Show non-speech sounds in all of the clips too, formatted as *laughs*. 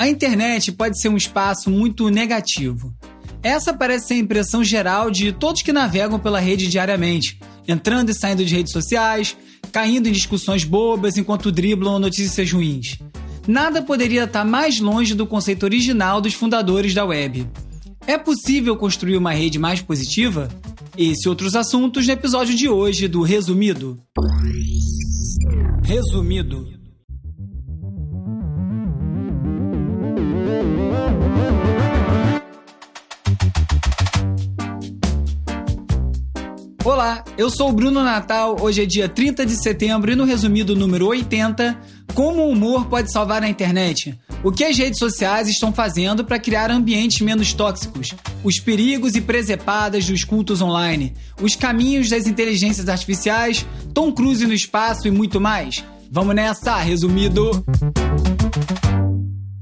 A internet pode ser um espaço muito negativo. Essa parece ser a impressão geral de todos que navegam pela rede diariamente, entrando e saindo de redes sociais, caindo em discussões bobas enquanto driblam notícias ruins. Nada poderia estar mais longe do conceito original dos fundadores da web. É possível construir uma rede mais positiva? Esse e outros assuntos no episódio de hoje do Resumido. Resumido. Olá, eu sou o Bruno Natal. Hoje é dia 30 de setembro e no resumido número 80, como o humor pode salvar a internet? O que as redes sociais estão fazendo para criar ambientes menos tóxicos? Os perigos e presepadas dos cultos online, os caminhos das inteligências artificiais, Tom Cruise no espaço e muito mais. Vamos nessa, resumido.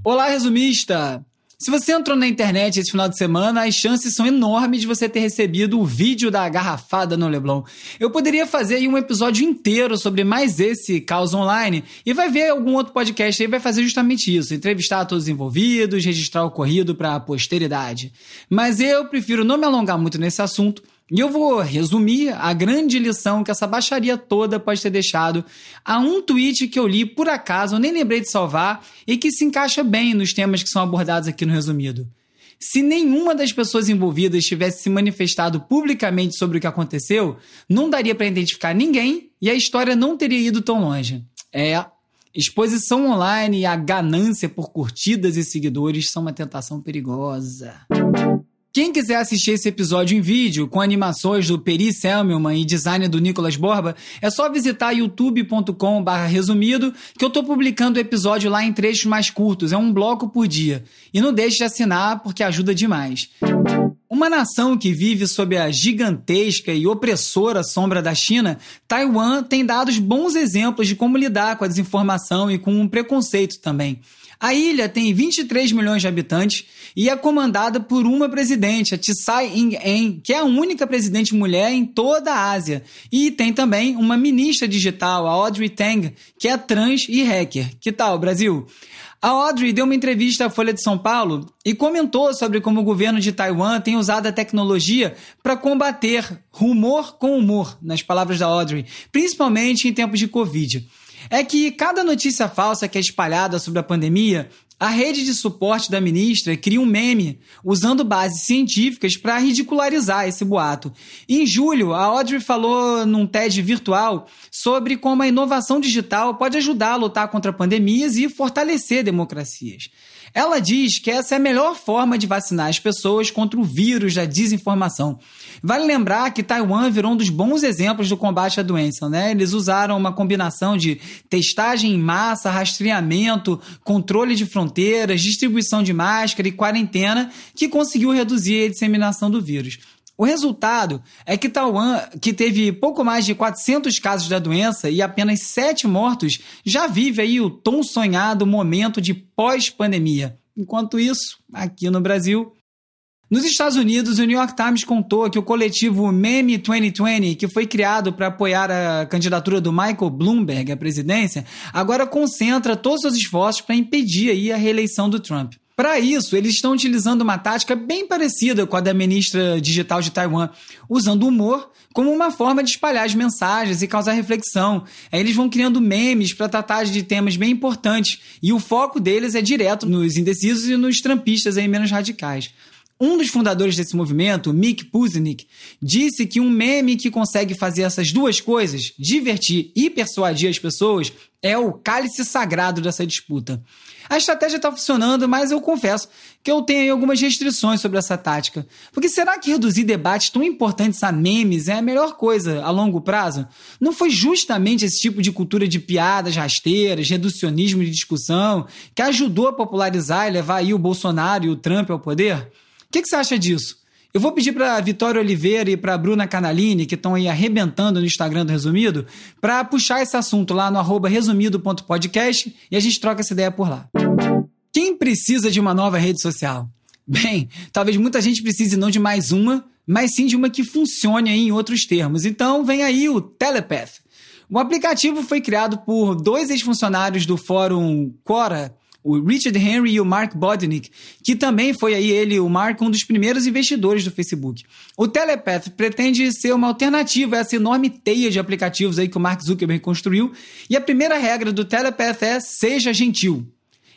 Olá, resumista! Se você entrou na internet esse final de semana, as chances são enormes de você ter recebido o vídeo da garrafada no Leblon. Eu poderia fazer aí um episódio inteiro sobre mais esse caos online e vai ver algum outro podcast aí vai fazer justamente isso, entrevistar todos os envolvidos, registrar o ocorrido para a posteridade. Mas eu prefiro não me alongar muito nesse assunto e eu vou resumir a grande lição que essa baixaria toda pode ter deixado a um tweet que eu li por acaso, nem lembrei de salvar, e que se encaixa bem nos temas que são abordados aqui no resumido. Se nenhuma das pessoas envolvidas tivesse se manifestado publicamente sobre o que aconteceu, não daria para identificar ninguém e a história não teria ido tão longe. É, exposição online e a ganância por curtidas e seguidores são uma tentação perigosa. Quem quiser assistir esse episódio em vídeo, com animações do Peri Selmelman e design do Nicolas Borba, é só visitar youtube.com resumido, que eu tô publicando o episódio lá em trechos mais curtos, é um bloco por dia. E não deixe de assinar, porque ajuda demais. Uma nação que vive sob a gigantesca e opressora sombra da China, Taiwan tem dado bons exemplos de como lidar com a desinformação e com o preconceito também. A ilha tem 23 milhões de habitantes e é comandada por uma presidente, a Tsai Ing-en, que é a única presidente mulher em toda a Ásia. E tem também uma ministra digital, a Audrey Tang, que é trans e hacker. Que tal, Brasil? A Audrey deu uma entrevista à Folha de São Paulo e comentou sobre como o governo de Taiwan tem usado a tecnologia para combater rumor com humor, nas palavras da Audrey, principalmente em tempos de Covid é que cada notícia falsa que é espalhada sobre a pandemia, a rede de suporte da ministra cria um meme usando bases científicas para ridicularizar esse boato. Em julho, a Audrey falou num TED virtual sobre como a inovação digital pode ajudar a lutar contra pandemias e fortalecer democracias. Ela diz que essa é a melhor forma de vacinar as pessoas contra o vírus da desinformação. Vale lembrar que Taiwan virou um dos bons exemplos do combate à doença, né? Eles usaram uma combinação de testagem em massa, rastreamento, controle de fronteiras, distribuição de máscara e quarentena que conseguiu reduzir a disseminação do vírus. O resultado é que Taiwan, que teve pouco mais de 400 casos da doença e apenas 7 mortos, já vive aí o tão sonhado momento de pós-pandemia. Enquanto isso, aqui no Brasil, nos Estados Unidos, o New York Times contou que o coletivo Meme 2020, que foi criado para apoiar a candidatura do Michael Bloomberg à presidência, agora concentra todos os esforços para impedir aí a reeleição do Trump. Para isso, eles estão utilizando uma tática bem parecida com a da ministra digital de Taiwan, usando o humor como uma forma de espalhar as mensagens e causar reflexão. Eles vão criando memes para tratar de temas bem importantes, e o foco deles é direto nos indecisos e nos trampistas aí menos radicais. Um dos fundadores desse movimento, Mick Puznick, disse que um meme que consegue fazer essas duas coisas, divertir e persuadir as pessoas, é o cálice sagrado dessa disputa. A estratégia está funcionando, mas eu confesso que eu tenho algumas restrições sobre essa tática. Porque será que reduzir debates tão importantes a memes é a melhor coisa a longo prazo? Não foi justamente esse tipo de cultura de piadas rasteiras, reducionismo de discussão, que ajudou a popularizar e levar aí o Bolsonaro e o Trump ao poder? O que, que você acha disso? Eu vou pedir para Vitória Oliveira e para Bruna Canalini, que estão aí arrebentando no Instagram do Resumido, para puxar esse assunto lá no resumido.podcast e a gente troca essa ideia por lá. Quem precisa de uma nova rede social? Bem, talvez muita gente precise não de mais uma, mas sim de uma que funcione em outros termos. Então vem aí o Telepath. O aplicativo foi criado por dois ex-funcionários do fórum Quora, o Richard Henry e o Mark Bodnick, que também foi aí ele, o Mark, um dos primeiros investidores do Facebook. O Telepath pretende ser uma alternativa a essa enorme teia de aplicativos aí que o Mark Zuckerberg construiu, e a primeira regra do Telepath é seja gentil.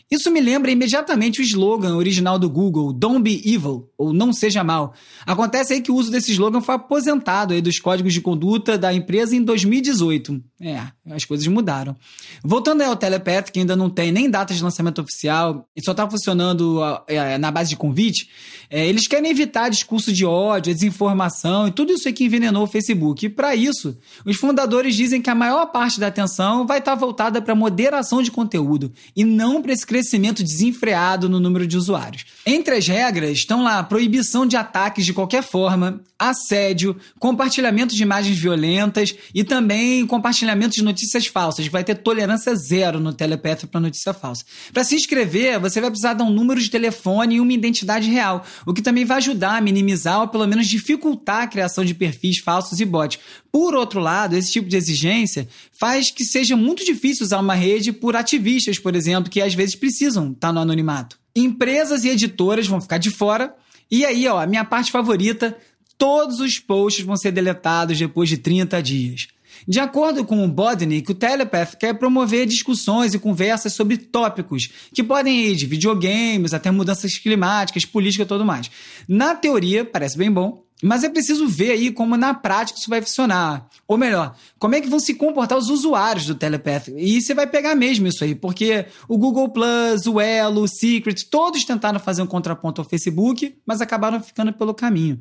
Isso me lembra imediatamente o slogan original do Google, Don't be evil, ou não seja mal. Acontece aí que o uso desse slogan foi aposentado aí dos códigos de conduta da empresa em 2018. É, as coisas mudaram. Voltando ao Telepath, que ainda não tem nem data de lançamento oficial e só está funcionando é, na base de convite, é, eles querem evitar discurso de ódio, desinformação e tudo isso que envenenou o Facebook. E para isso, os fundadores dizem que a maior parte da atenção vai estar tá voltada para moderação de conteúdo e não para esse crescimento desenfreado no número de usuários. Entre as regras estão lá a proibição de ataques de qualquer forma, assédio, compartilhamento de imagens violentas e também compartilhamento de notícias falsas. Vai ter tolerância zero no Telepath para notícia falsa. Para se inscrever, você vai precisar dar um número de telefone e uma identidade real, o que também vai ajudar a minimizar ou pelo menos dificultar a criação de perfis falsos e bots. Por outro lado, esse tipo de exigência faz que seja muito difícil usar uma rede por ativistas, por exemplo, que às vezes precisam estar no anonimato. Empresas e editoras vão ficar de fora. E aí, ó, a minha parte favorita, todos os posts vão ser deletados depois de 30 dias. De acordo com o Bodnik, o Telepath quer promover discussões e conversas sobre tópicos que podem ir de videogames até mudanças climáticas, política e tudo mais. Na teoria, parece bem bom, mas é preciso ver aí como na prática isso vai funcionar. Ou melhor, como é que vão se comportar os usuários do Telepath. E você vai pegar mesmo isso aí, porque o Google Plus, o Elo, o Secret, todos tentaram fazer um contraponto ao Facebook, mas acabaram ficando pelo caminho.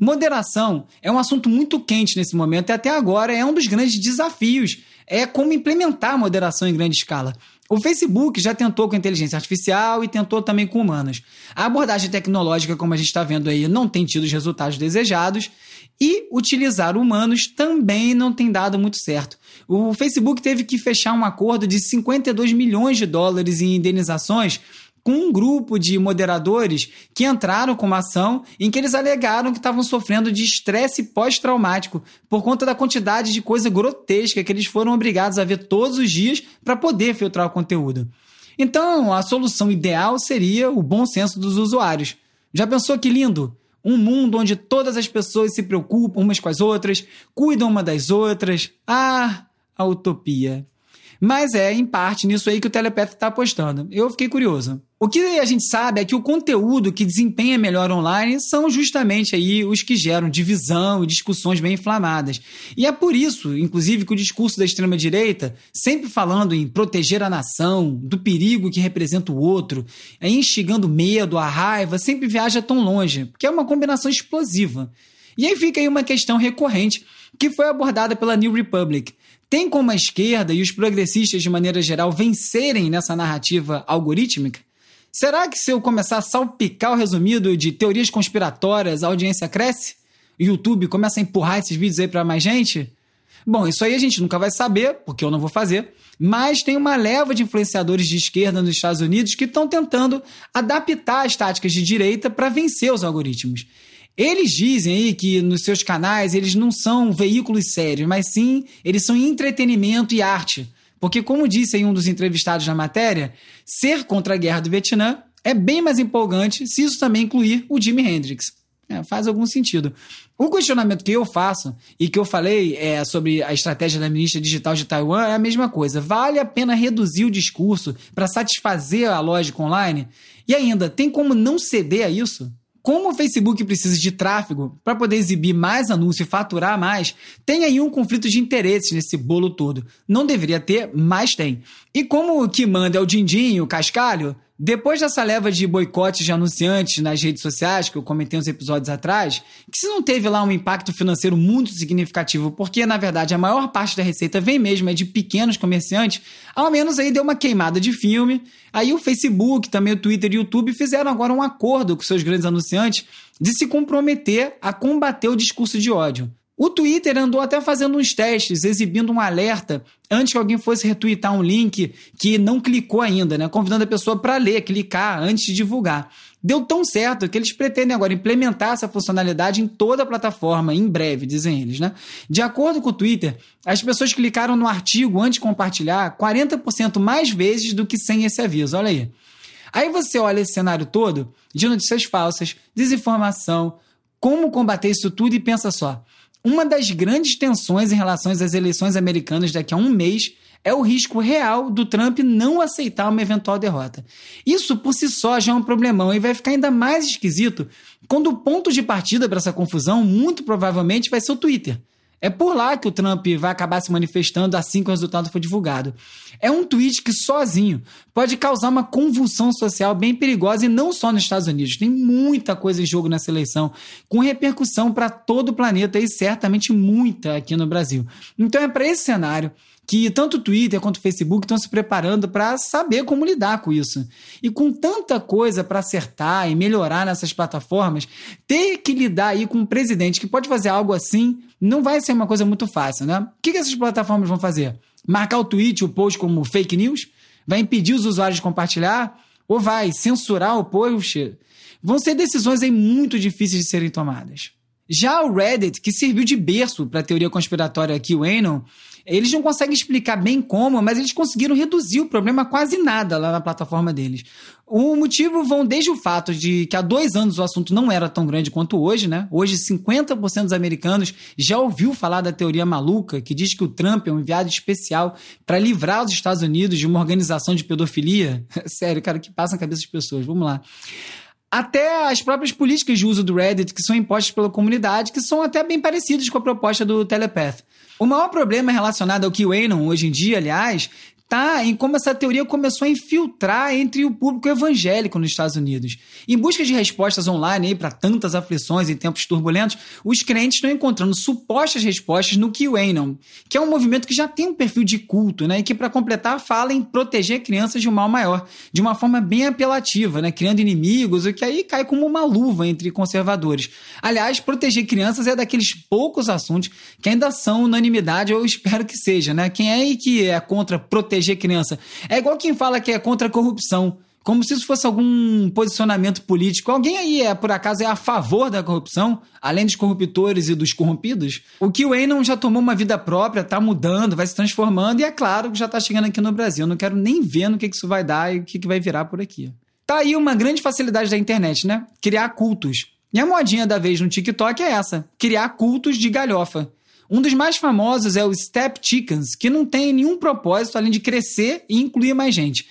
Moderação é um assunto muito quente nesse momento e até agora é um dos grandes desafios. É como implementar a moderação em grande escala. O Facebook já tentou com inteligência artificial e tentou também com humanas. A abordagem tecnológica, como a gente está vendo aí, não tem tido os resultados desejados e utilizar humanos também não tem dado muito certo. O Facebook teve que fechar um acordo de 52 milhões de dólares em indenizações com um grupo de moderadores que entraram com uma ação em que eles alegaram que estavam sofrendo de estresse pós-traumático por conta da quantidade de coisa grotesca que eles foram obrigados a ver todos os dias para poder filtrar o conteúdo. Então, a solução ideal seria o bom senso dos usuários. Já pensou que lindo? Um mundo onde todas as pessoas se preocupam umas com as outras, cuidam uma das outras. Ah, a utopia. Mas é, em parte, nisso aí que o Telepath está apostando. Eu fiquei curioso. O que a gente sabe é que o conteúdo que desempenha melhor online são justamente aí os que geram divisão e discussões bem inflamadas. E é por isso, inclusive, que o discurso da extrema-direita, sempre falando em proteger a nação, do perigo que representa o outro, instigando medo, a raiva, sempre viaja tão longe, porque é uma combinação explosiva. E aí fica aí uma questão recorrente que foi abordada pela New Republic. Tem como a esquerda e os progressistas, de maneira geral, vencerem nessa narrativa algorítmica? Será que se eu começar a salpicar o resumido de teorias conspiratórias, a audiência cresce? O YouTube começa a empurrar esses vídeos aí para mais gente? Bom, isso aí a gente nunca vai saber, porque eu não vou fazer, mas tem uma leva de influenciadores de esquerda nos Estados Unidos que estão tentando adaptar as táticas de direita para vencer os algoritmos. Eles dizem aí que nos seus canais eles não são veículos sérios, mas sim eles são entretenimento e arte. Porque, como disse aí um dos entrevistados na matéria, ser contra a guerra do Vietnã é bem mais empolgante se isso também incluir o Jimi Hendrix. É, faz algum sentido. O questionamento que eu faço e que eu falei é, sobre a estratégia da ministra digital de Taiwan é a mesma coisa. Vale a pena reduzir o discurso para satisfazer a lógica online? E ainda, tem como não ceder a isso? Como o Facebook precisa de tráfego para poder exibir mais anúncio e faturar mais, tem aí um conflito de interesses nesse bolo todo. Não deveria ter, mas tem. E como o que manda é o Dindinho, o Cascalho, depois dessa leva de boicotes de anunciantes nas redes sociais, que eu comentei uns episódios atrás, que se não teve lá um impacto financeiro muito significativo, porque na verdade a maior parte da receita vem mesmo é de pequenos comerciantes, ao menos aí deu uma queimada de filme. Aí o Facebook, também o Twitter e o YouTube fizeram agora um acordo com seus grandes anunciantes de se comprometer a combater o discurso de ódio. O Twitter andou até fazendo uns testes, exibindo um alerta antes que alguém fosse retweetar um link que não clicou ainda, né? Convidando a pessoa para ler, clicar antes de divulgar. Deu tão certo que eles pretendem agora implementar essa funcionalidade em toda a plataforma, em breve, dizem eles, né? De acordo com o Twitter, as pessoas clicaram no artigo antes de compartilhar 40% mais vezes do que sem esse aviso. Olha aí. Aí você olha esse cenário todo de notícias falsas, desinformação, como combater isso tudo e pensa só. Uma das grandes tensões em relação às eleições americanas daqui a um mês é o risco real do Trump não aceitar uma eventual derrota. Isso por si só já é um problemão e vai ficar ainda mais esquisito quando o ponto de partida para essa confusão muito provavelmente vai ser o Twitter. É por lá que o Trump vai acabar se manifestando assim que o resultado for divulgado. É um tweet que sozinho pode causar uma convulsão social bem perigosa e não só nos Estados Unidos. Tem muita coisa em jogo nessa eleição, com repercussão para todo o planeta e certamente muita aqui no Brasil. Então é para esse cenário que tanto o Twitter quanto o Facebook estão se preparando para saber como lidar com isso. E com tanta coisa para acertar e melhorar nessas plataformas, ter que lidar aí com um presidente que pode fazer algo assim não vai ser uma coisa muito fácil, né? O que, essas plataformas vão fazer? Marcar o tweet, o post como fake news? Vai impedir os usuários de compartilhar? Ou vai censurar o post? Vão ser decisões aí muito difíceis de serem tomadas. Já o Reddit, que serviu de berço para a teoria conspiratória QAnon, eles não conseguem explicar bem como, mas eles conseguiram reduzir o problema a quase nada lá na plataforma deles. O motivo vão desde o fato de que há dois anos o assunto não era tão grande quanto hoje, né? Hoje, 50% dos americanos já ouviu falar da teoria maluca, que diz que o Trump é um enviado especial para livrar os Estados Unidos de uma organização de pedofilia. *laughs* Sério, cara, que passa na cabeça das pessoas? Vamos lá até as próprias políticas de uso do Reddit que são impostas pela comunidade, que são até bem parecidas com a proposta do Telepath. O maior problema relacionado ao QAnon hoje em dia, aliás, está em como essa teoria começou a infiltrar entre o público evangélico nos Estados Unidos. Em busca de respostas online para tantas aflições em tempos turbulentos, os crentes estão encontrando supostas respostas no QAnon, que é um movimento que já tem um perfil de culto, né, e que para completar fala em proteger crianças de um mal maior, de uma forma bem apelativa, né, criando inimigos, o que aí cai como uma luva entre conservadores. Aliás, proteger crianças é daqueles poucos assuntos que ainda são unanimidade, eu espero que seja, né? Quem é que é contra proteger proteger criança. É igual quem fala que é contra a corrupção. Como se isso fosse algum posicionamento político. Alguém aí, é, por acaso, é a favor da corrupção, além dos corruptores e dos corrompidos? O QAnon já tomou uma vida própria, tá mudando, vai se transformando, e é claro que já tá chegando aqui no Brasil. Eu não quero nem ver no que, que isso vai dar e o que, que vai virar por aqui. Tá aí uma grande facilidade da internet, né? Criar cultos. E a modinha da vez no TikTok é essa: criar cultos de galhofa. Um dos mais famosos é o Step Chickens, que não tem nenhum propósito além de crescer e incluir mais gente.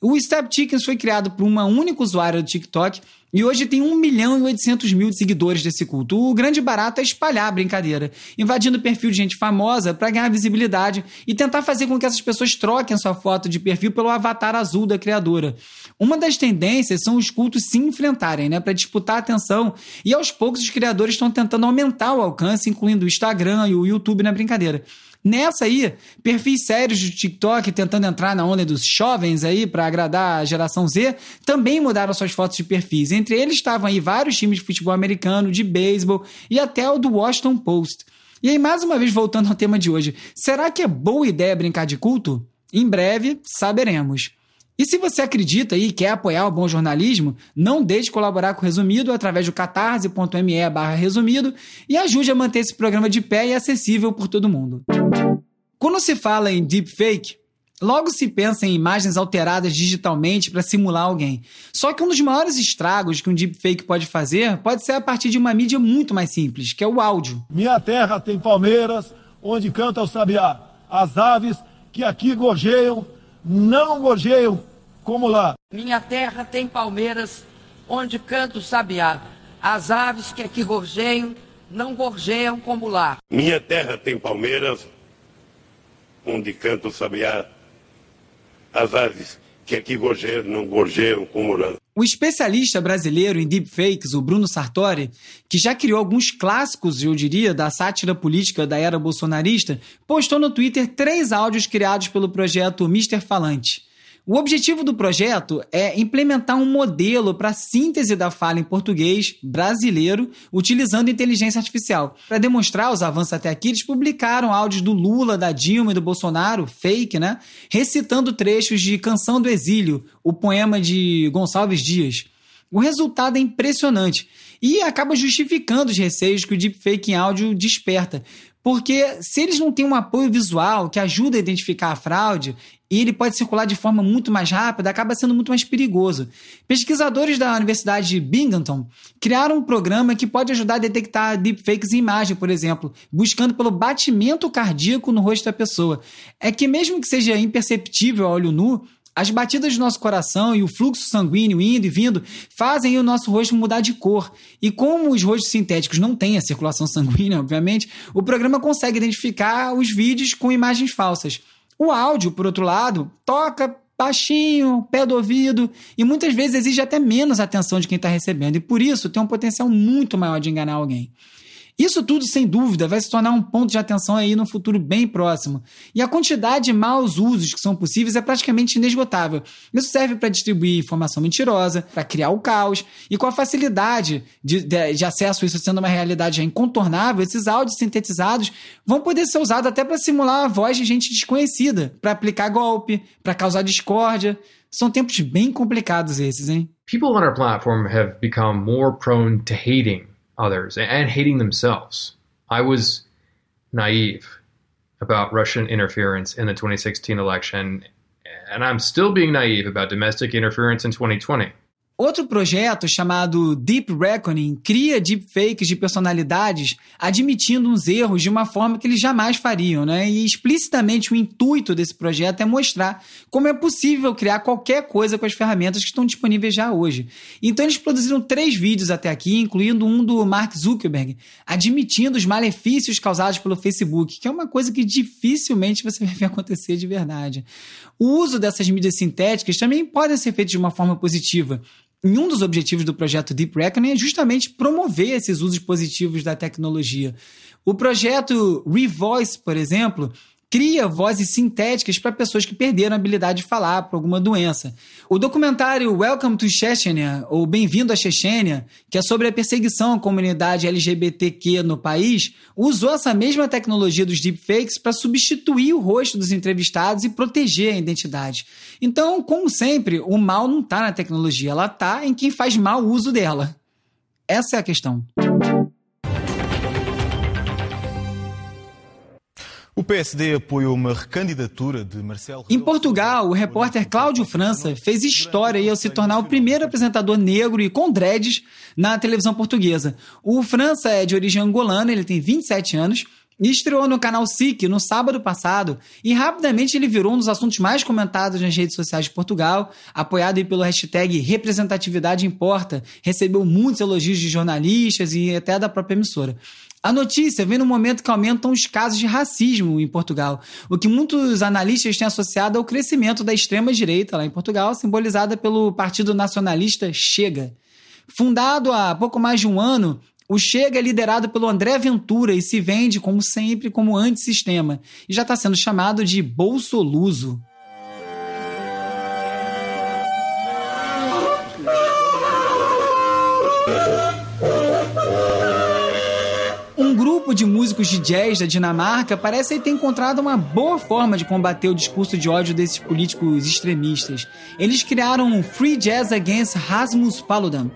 O Step Chickens foi criado por uma única usuária do TikTok e hoje tem 1 milhão e 800 mil seguidores desse culto. O grande barato é espalhar a brincadeira, invadindo o perfil de gente famosa para ganhar visibilidade e tentar fazer com que essas pessoas troquem sua foto de perfil pelo avatar azul da criadora. Uma das tendências são os cultos se enfrentarem, né, para disputar a atenção, e aos poucos os criadores estão tentando aumentar o alcance, incluindo o Instagram e o YouTube na brincadeira. Nessa aí, perfis sérios de TikTok tentando entrar na onda dos jovens aí para agradar a geração Z, também mudaram suas fotos de perfis. Entre eles estavam aí vários times de futebol americano, de beisebol e até o do Washington Post. E aí, mais uma vez, voltando ao tema de hoje, será que é boa ideia brincar de culto? Em breve, saberemos. E se você acredita e quer apoiar o bom jornalismo, não deixe de colaborar com o Resumido através do catarse.me resumido e ajude a manter esse programa de pé e acessível por todo mundo. Quando se fala em deepfake, logo se pensa em imagens alteradas digitalmente para simular alguém. Só que um dos maiores estragos que um deepfake pode fazer pode ser a partir de uma mídia muito mais simples, que é o áudio. Minha terra tem palmeiras, onde canta o sabiá. As aves que aqui gorjeiam não gorjeiam como lá. Minha terra tem palmeiras onde canta o sabiá. As aves que aqui gorjeiam não gorjeiam como lá. Minha terra tem palmeiras onde canta o sabiá. As aves que aqui gorjeiam não gorjeiam como lá. O especialista brasileiro em deepfakes, o Bruno Sartori, que já criou alguns clássicos, eu diria, da sátira política da era bolsonarista, postou no Twitter três áudios criados pelo projeto Mister Falante. O objetivo do projeto é implementar um modelo para síntese da fala em português brasileiro utilizando inteligência artificial. Para demonstrar os avanços até aqui, eles publicaram áudios do Lula, da Dilma e do Bolsonaro, fake, né? Recitando trechos de Canção do Exílio, o poema de Gonçalves Dias. O resultado é impressionante e acaba justificando os receios que o deepfake em áudio desperta. Porque se eles não têm um apoio visual que ajuda a identificar a fraude, e ele pode circular de forma muito mais rápida, acaba sendo muito mais perigoso. Pesquisadores da Universidade de Binghamton criaram um programa que pode ajudar a detectar deepfakes em imagem, por exemplo, buscando pelo batimento cardíaco no rosto da pessoa. É que mesmo que seja imperceptível a olho nu, as batidas do nosso coração e o fluxo sanguíneo indo e vindo fazem o nosso rosto mudar de cor. E como os rostos sintéticos não têm a circulação *laughs* sanguínea, obviamente, o programa consegue identificar os vídeos com imagens falsas. O áudio, por outro lado, toca baixinho, pé do ouvido e muitas vezes exige até menos atenção de quem está recebendo e por isso tem um potencial muito maior de enganar alguém. Isso tudo, sem dúvida, vai se tornar um ponto de atenção aí no futuro bem próximo. E a quantidade de maus usos que são possíveis é praticamente inesgotável. Isso serve para distribuir informação mentirosa, para criar o caos, e com a facilidade de, de, de, acesso a isso sendo uma realidade incontornável, esses áudios sintetizados vão poder ser usados até para simular a voz de gente desconhecida, para aplicar golpe, para causar discórdia. São tempos bem complicados esses, hein? People on our platform have become more prone to hating others and hating themselves. I was naive about Russian interference in the 2016 election, and I'm still being naive about domestic interference in 2020. Outro projeto chamado Deep Reckoning cria deepfakes de personalidades admitindo uns erros de uma forma que eles jamais fariam, né? E explicitamente o intuito desse projeto é mostrar como é possível criar qualquer coisa com as ferramentas que estão disponíveis já hoje. Então eles produziram três vídeos até aqui, incluindo um do Mark Zuckerberg, admitindo os malefícios causados pelo Facebook, que é uma coisa que dificilmente você *laughs* vai ver acontecer de verdade. O uso dessas mídias sintéticas também pode ser feito de uma forma positiva. E um dos objetivos do projeto Deep Reckoning é justamente promover esses usos positivos da tecnologia. O projeto Revoice, por exemplo, cria vozes sintéticas para pessoas que perderam a habilidade de falar por alguma doença. O documentário Welcome to Chechnya, ou Bem-vindo à Chechênia, que é sobre a perseguição à comunidade LGBTQ no país, usou essa mesma tecnologia dos deepfakes para substituir o rosto dos entrevistados e proteger a identidade. Então, como sempre, o mal não está na tecnologia, ela está em quem faz mau uso dela. Essa é a questão. O PSD apoiou uma recandidatura de Marcelo. Em Portugal, o repórter Cláudio França fez história ao se tornar o primeiro apresentador negro e com dreads na televisão portuguesa. O França é de origem angolana, ele tem 27 anos e estreou no canal SIC no sábado passado e rapidamente ele virou um dos assuntos mais comentados nas redes sociais de Portugal, apoiado pelo hashtag Representatividade Importa, recebeu muitos elogios de jornalistas e até da própria emissora. A notícia vem no momento que aumentam os casos de racismo em Portugal, o que muitos analistas têm associado ao crescimento da extrema-direita lá em Portugal, simbolizada pelo Partido Nacionalista Chega. Fundado há pouco mais de um ano, o Chega é liderado pelo André Ventura e se vende, como sempre, como antissistema, e já está sendo chamado de bolsoluso. Grupo de músicos de jazz da Dinamarca parece ter encontrado uma boa forma de combater o discurso de ódio desses políticos extremistas. Eles criaram o Free Jazz Against Rasmus Paludan.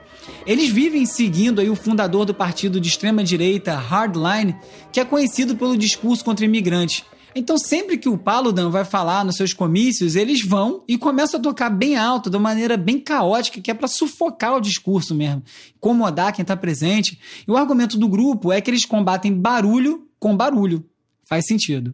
Eles vivem seguindo aí o fundador do partido de extrema direita Hardline, que é conhecido pelo discurso contra imigrantes. Então, sempre que o Paludan vai falar nos seus comícios, eles vão e começam a tocar bem alto, de uma maneira bem caótica, que é para sufocar o discurso mesmo, incomodar quem está presente. E o argumento do grupo é que eles combatem barulho com barulho. Faz sentido.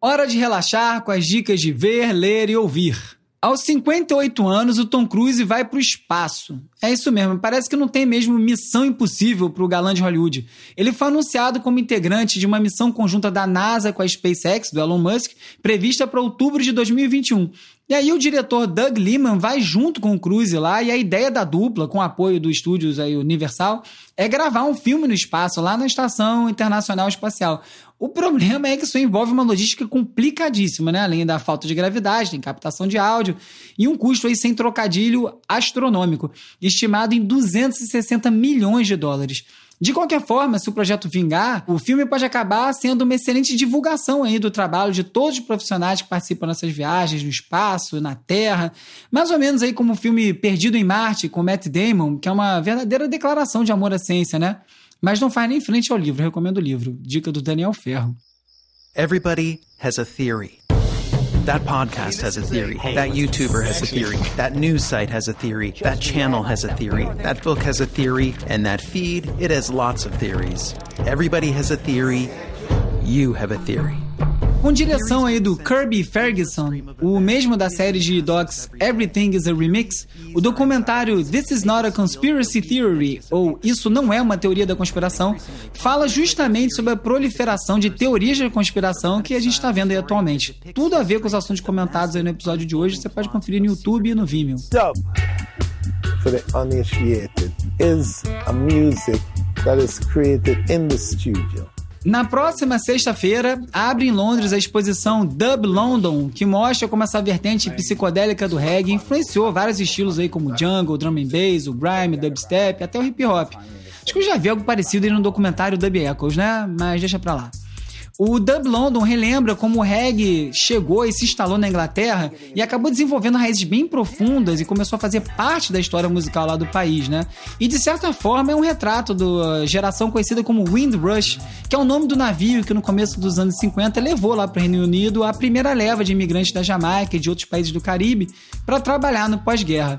Hora de relaxar com as dicas de ver, ler e ouvir. Aos 58 anos, o Tom Cruise vai para o espaço. É isso mesmo, parece que não tem mesmo missão impossível para o galã de Hollywood. Ele foi anunciado como integrante de uma missão conjunta da NASA com a SpaceX, do Elon Musk, prevista para outubro de 2021. E aí o diretor Doug Liman vai junto com o Cruise lá e a ideia da dupla, com apoio do estúdios aí Universal, é gravar um filme no espaço lá na Estação Internacional Espacial. O problema é que isso envolve uma logística complicadíssima, né? Além da falta de gravidade, tem captação de áudio e um custo aí sem trocadilho astronômico, estimado em 260 milhões de dólares. De qualquer forma, se o projeto vingar, o filme pode acabar sendo uma excelente divulgação aí do trabalho de todos os profissionais que participam dessas viagens no espaço, na Terra, mais ou menos aí como o filme Perdido em Marte com Matt Damon, que é uma verdadeira declaração de amor à ciência, né? Mas não faz nem frente ao livro, recomendo o livro. Dica do Daniel Ferro. Everybody has a theory. That podcast has a theory. That YouTuber has a theory. That news site has a theory. That channel has a theory. That book has a theory. And that feed, it has lots of theories. Everybody has a theory. You have a theory. Com direção aí do Kirby Ferguson, o mesmo da série de docs Everything is a Remix, o documentário This is not a Conspiracy Theory, ou Isso não é uma teoria da conspiração, fala justamente sobre a proliferação de teorias da conspiração que a gente está vendo aí atualmente. Tudo a ver com os assuntos comentados aí no episódio de hoje, você pode conferir no YouTube e no Vimeo. For the uninitiated, is a music that is created in the studio. Na próxima sexta-feira, abre em Londres a exposição Dub London, que mostra como essa vertente psicodélica do reggae influenciou vários estilos aí como jungle, drum and bass, o grime, dubstep, até o hip hop. Acho que eu já vi algo parecido aí no documentário Dub Echoes, né? Mas deixa pra lá. O Dub London relembra como o reggae chegou e se instalou na Inglaterra e acabou desenvolvendo raízes bem profundas e começou a fazer parte da história musical lá do país, né? E de certa forma é um retrato da geração conhecida como Windrush, que é o nome do navio que no começo dos anos 50 levou lá para o Reino Unido a primeira leva de imigrantes da Jamaica e de outros países do Caribe para trabalhar no pós-guerra.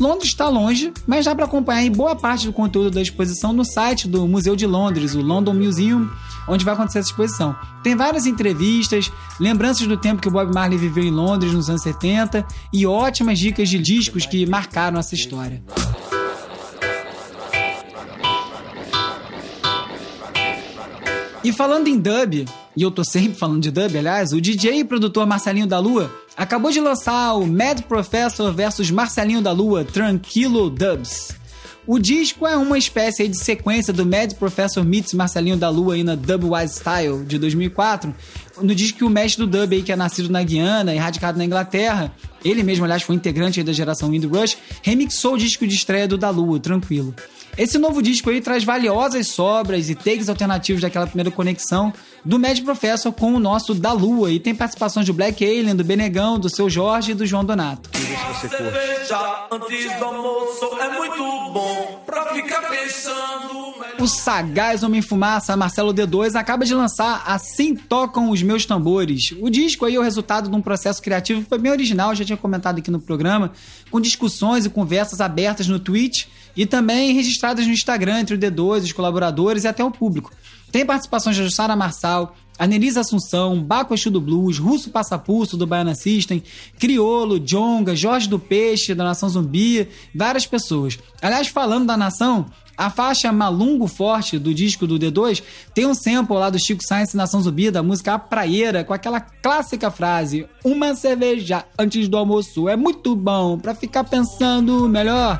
Londres está longe, mas dá para acompanhar em boa parte do conteúdo da exposição no site do Museu de Londres, o London Museum, onde vai acontecer essa exposição. Tem várias entrevistas, lembranças do tempo que o Bob Marley viveu em Londres nos anos 70 e ótimas dicas de discos que marcaram essa história. E falando em dub, e eu tô sempre falando de dub, aliás, o DJ e produtor Marcelinho da Lua acabou de lançar o Mad Professor vs Marcelinho da Lua Tranquilo Dubs. O disco é uma espécie de sequência do Mad Professor meets Marcelinho da Lua aí na Dubwise Style de 2004, no disco que o mestre do dub aí, que é nascido na Guiana e radicado na Inglaterra, ele mesmo, aliás, foi integrante da geração Wind Rush, remixou o disco de estreia do Da Lua, Tranquilo. Esse novo disco aí traz valiosas sobras e takes alternativos daquela primeira conexão do Mad Professor com o nosso da Lua e tem participações do Black Alien, do Benegão, do Seu Jorge e do João Donato. O sagaz Homem Fumaça, Marcelo D2, acaba de lançar Assim Tocam os Meus Tambores. O disco aí é o resultado de um processo criativo que foi bem original, já tinha comentado aqui no programa, com discussões e conversas abertas no Twitch e também registradas no Instagram entre o D2, os colaboradores e até o público. Tem participações de Jussara Marçal, Anelisa Assunção, Baco Exu do Blues, Russo Passapulso do Baiana System, Criolo, Jonga, Jorge do Peixe da Nação Zumbi, várias pessoas. Aliás, falando da nação, a faixa Malungo Forte do disco do D2 tem um sample lá do Chico Science Nação Zumbi da música A Praieira com aquela clássica frase: Uma cerveja antes do almoço é muito bom para ficar pensando melhor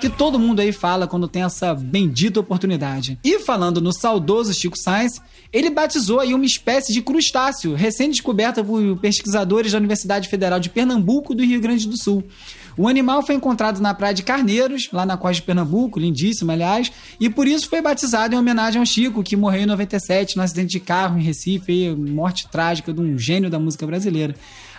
que todo mundo aí fala quando tem essa bendita oportunidade. E falando no saudoso Chico Science, ele batizou aí uma espécie de crustáceo, recém-descoberta por pesquisadores da Universidade Federal de Pernambuco do Rio Grande do Sul. O animal foi encontrado na praia de Carneiros, lá na costa de Pernambuco, lindíssimo, aliás, e por isso foi batizado em homenagem ao Chico, que morreu em 97 no acidente de carro em Recife, morte trágica de um gênio da música brasileira.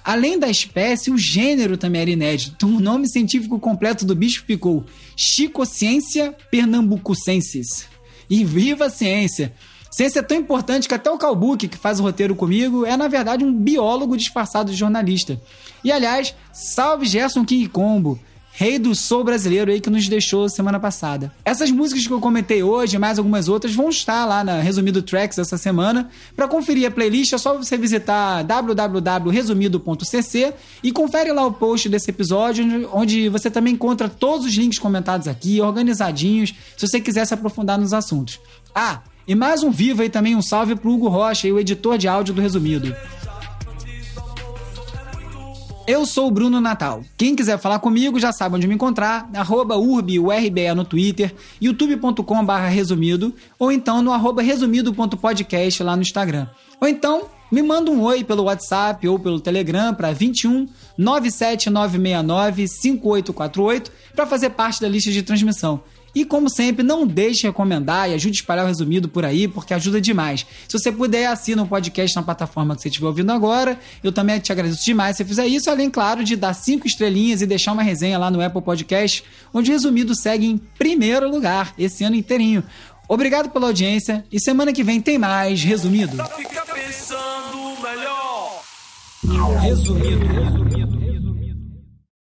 Além da espécie, o gênero também era inédito. Então, o nome científico completo do bicho ficou Chicociência pernambucucensis. E viva a ciência! Ciência é tão importante que até o Calbuque, que faz o roteiro comigo, é na verdade um biólogo disfarçado de jornalista. E aliás, salve Gerson King Combo! Rei do soul brasileiro aí que nos deixou semana passada. Essas músicas que eu comentei hoje e mais algumas outras vão estar lá na Resumido Tracks essa semana. Para conferir a playlist é só você visitar www.resumido.cc e confere lá o post desse episódio, onde você também encontra todos os links comentados aqui, organizadinhos, se você quiser se aprofundar nos assuntos. Ah, e mais um vivo aí também, um salve pro Hugo Rocha, o editor de áudio do Resumido. Eu sou o Bruno Natal. Quem quiser falar comigo já sabe onde me encontrar, arroba urbiurbe no Twitter, youtube.com resumido, ou então no arroba resumido.podcast lá no Instagram. Ou então, me manda um oi pelo WhatsApp ou pelo Telegram para 21 97969 5848 para fazer parte da lista de transmissão. E como sempre, não deixe de recomendar e ajude a espalhar o resumido por aí, porque ajuda demais. Se você puder, assina o podcast na plataforma que você estiver ouvindo agora. Eu também te agradeço demais se você fizer isso, além, claro, de dar cinco estrelinhas e deixar uma resenha lá no Apple Podcast, onde o resumido segue em primeiro lugar esse ano inteirinho. Obrigado pela audiência e semana que vem tem mais resumido. Fica pensando melhor. Resumido.